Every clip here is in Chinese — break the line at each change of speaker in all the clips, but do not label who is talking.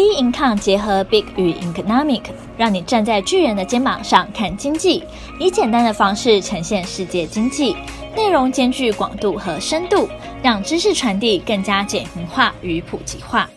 B Income 结合 Big 与 Economic，让你站在巨人的肩膀上看经济，以简单的方式呈现世界经济，内容兼具广度和深度，让知识传递更加简明化与普及化。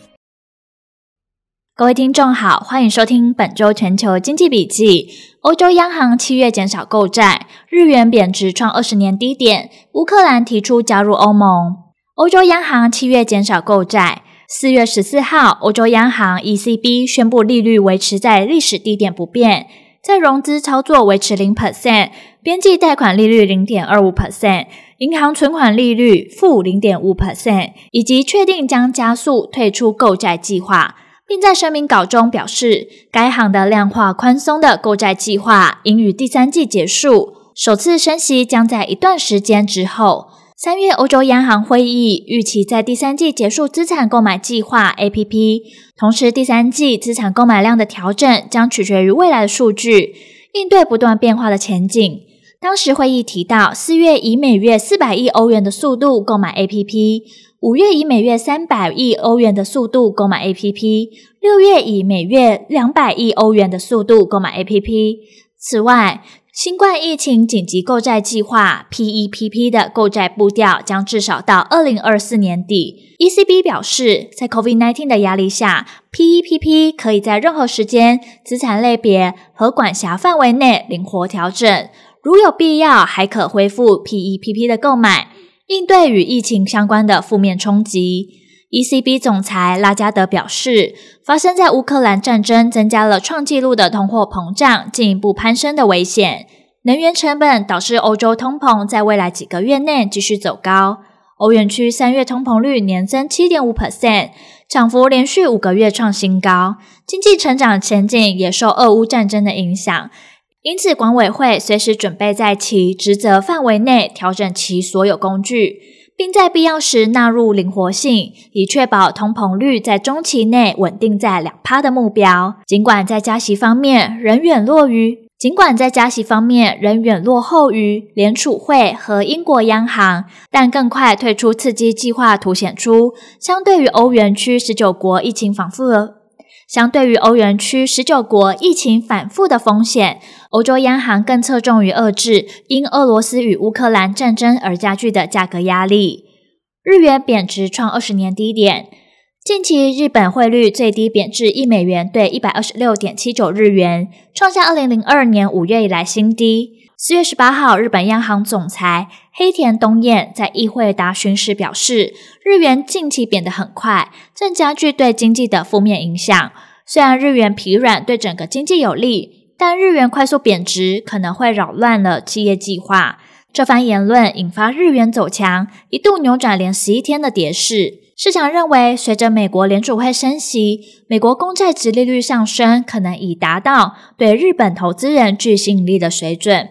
各位听众好，欢迎收听本周全球经济笔记。欧洲央行七月减少购债，日元贬值创二十年低点，乌克兰提出加入欧盟。欧洲央行七月减少购债。四月十四号，欧洲央行 ECB 宣布利率维持在历史低点不变，再融资操作维持零 percent，边际贷款利率零点二五 percent，银行存款利率负零点五 percent，以及确定将加速退出购债计划，并在声明稿中表示，该行的量化宽松的购债计划应于第三季结束，首次升息将在一段时间之后。三月欧洲央行会议预期在第三季结束资产购买计划 APP，同时第三季资产购买量的调整将取决于未来的数据，应对不断变化的前景。当时会议提到，四月以每月四百亿欧元的速度购买 APP，五月以每月三百亿欧元的速度购买 APP，六月以每月两百亿欧元的速度购买 APP。此外，新冠疫情紧急购债计划 （PEPP） 的购债步调将至少到二零二四年底。ECB 表示，在 COVID-19 的压力下，PEPP 可以在任何时间、资产类别和管辖范围内灵活调整，如有必要，还可恢复 PEPP 的购买，应对与疫情相关的负面冲击。ECB 总裁拉加德表示，发生在乌克兰战争增加了创纪录的通货膨胀进一步攀升的危险。能源成本导致欧洲通膨在未来几个月内继续走高。欧元区三月通膨率年增七点五 percent，涨幅连续五个月创新高。经济成长前景也受俄乌战争的影响，因此管委会随时准备在其职责范围内调整其所有工具。并在必要时纳入灵活性，以确保通膨率在中期内稳定在两趴的目标。尽管在加息方面仍远落于，尽管在加息方面仍远落后于联储会和英国央行，但更快退出刺激计划凸显出，相对于欧元区十九国疫情反复。相对于欧元区十九国疫情反复的风险，欧洲央行更侧重于遏制因俄罗斯与乌克兰战争而加剧的价格压力。日元贬值创二十年低点，近期日本汇率最低贬至一美元兑一百二十六点七九日元，创下二零零二年五月以来新低。四月十八号，日本央行总裁黑田东彦在议会答询时表示，日元近期贬得很快，正加剧对经济的负面影响。虽然日元疲软对整个经济有利，但日元快速贬值可能会扰乱了企业计划。这番言论引发日元走强，一度扭转连十一天的跌势。市场认为，随着美国联储会升息，美国公债殖利率上升，可能已达到对日本投资人具吸引力的水准。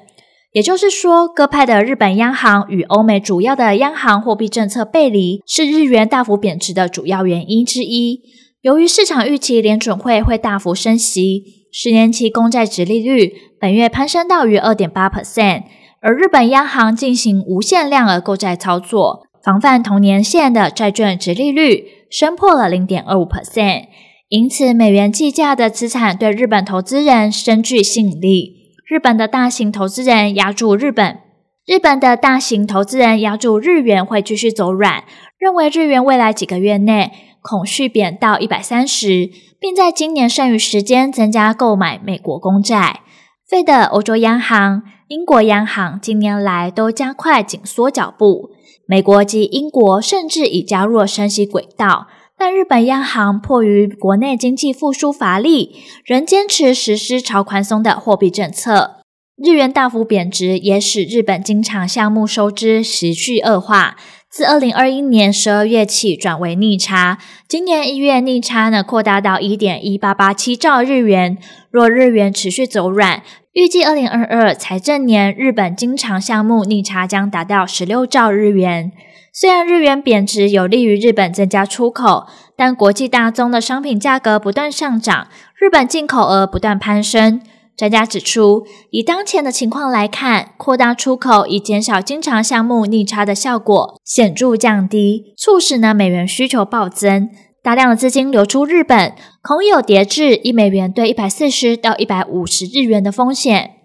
也就是说，各派的日本央行与欧美主要的央行货币政策背离，是日元大幅贬值的主要原因之一。由于市场预期联准会会大幅升息，十年期公债殖利率本月攀升到逾二点八 percent，而日本央行进行无限量额购债操作，防范同年限的债券殖利率升破了零点二五 percent，因此美元计价的资产对日本投资人深具吸引力。日本的大型投资人押注日本，日本的大型投资人押注日元会继续走软，认为日元未来几个月内恐续贬到一百三十，并在今年剩余时间增加购买美国公债。费德、欧洲央行、英国央行近年来都加快紧缩脚步，美国及英国甚至已加入了升息轨道。但日本央行迫于国内经济复苏乏力，仍坚持实施超宽松的货币政策。日元大幅贬值也使日本经常项目收支持续恶化。自二零二一年十二月起转为逆差，今年一月逆差呢扩大到一点一八八七兆日元。若日元持续走软，预计二零二二财政年日本经常项目逆差将达到十六兆日元。虽然日元贬值有利于日本增加出口，但国际大宗的商品价格不断上涨，日本进口额不断攀升。专家指出，以当前的情况来看，扩大出口以减少经常项目逆差的效果显著降低，促使呢美元需求暴增。大量的资金流出日本，恐有跌至一美元兑一百四十到一百五十日元的风险。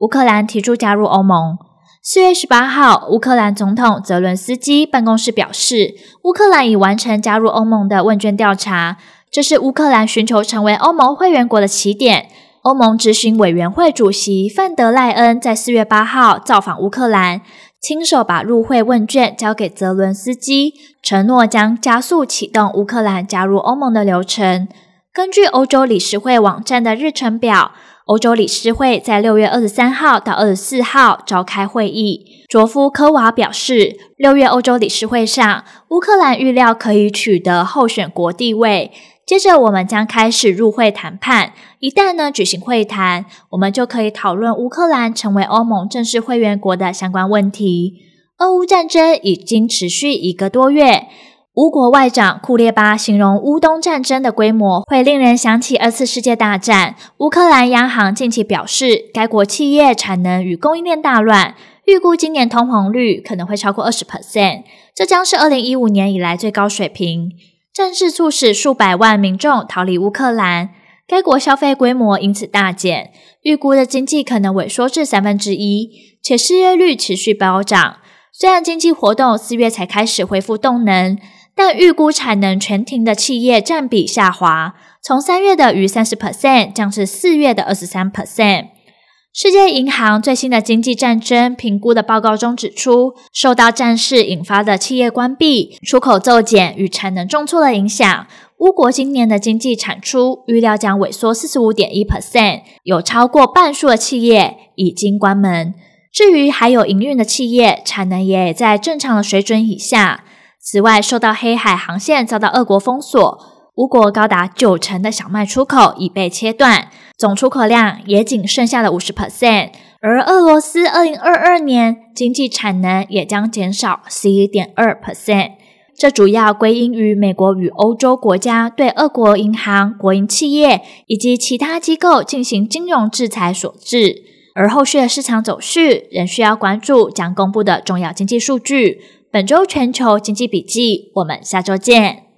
乌克兰提出加入欧盟。四月十八号，乌克兰总统泽伦斯基办公室表示，乌克兰已完成加入欧盟的问卷调查，这是乌克兰寻求成为欧盟会员国的起点。欧盟执行委员会主席范德赖恩在四月八号造访乌克兰。亲手把入会问卷交给泽伦斯基，承诺将加速启动乌克兰加入欧盟的流程。根据欧洲理事会网站的日程表，欧洲理事会在六月二十三号到二十四号召开会议。卓夫科娃表示，六月欧洲理事会上，乌克兰预料可以取得候选国地位。接着，我们将开始入会谈判。一旦呢举行会谈，我们就可以讨论乌克兰成为欧盟正式会员国的相关问题。俄乌战争已经持续一个多月，乌国外长库列巴形容乌东战争的规模会令人想起二次世界大战。乌克兰央行近期表示，该国企业产能与供应链大乱，预估今年通膨率可能会超过二十 percent，这将是二零一五年以来最高水平。战事促使数百万民众逃离乌克兰，该国消费规模因此大减，预估的经济可能萎缩至三分之一，且失业率持续飙涨。虽然经济活动四月才开始恢复动能，但预估产能全停的企业占比下滑，从三月的逾三十 percent 降至四月的二十三 percent。世界银行最新的经济战争评估的报告中指出，受到战事引发的企业关闭、出口骤减与产能重挫的影响，乌国今年的经济产出预料将萎缩四十五点一 percent，有超过半数的企业已经关门。至于还有营运的企业，产能也在正常的水准以下。此外，受到黑海航线遭到俄国封锁，乌国高达九成的小麦出口已被切断。总出口量也仅剩下了五十 percent，而俄罗斯二零二二年经济产能也将减少十一点二 percent，这主要归因于美国与欧洲国家对俄国银行、国营企业以及其他机构进行金融制裁所致。而后续的市场走势仍需要关注将公布的重要经济数据。本周全球经济笔记，我们下周见。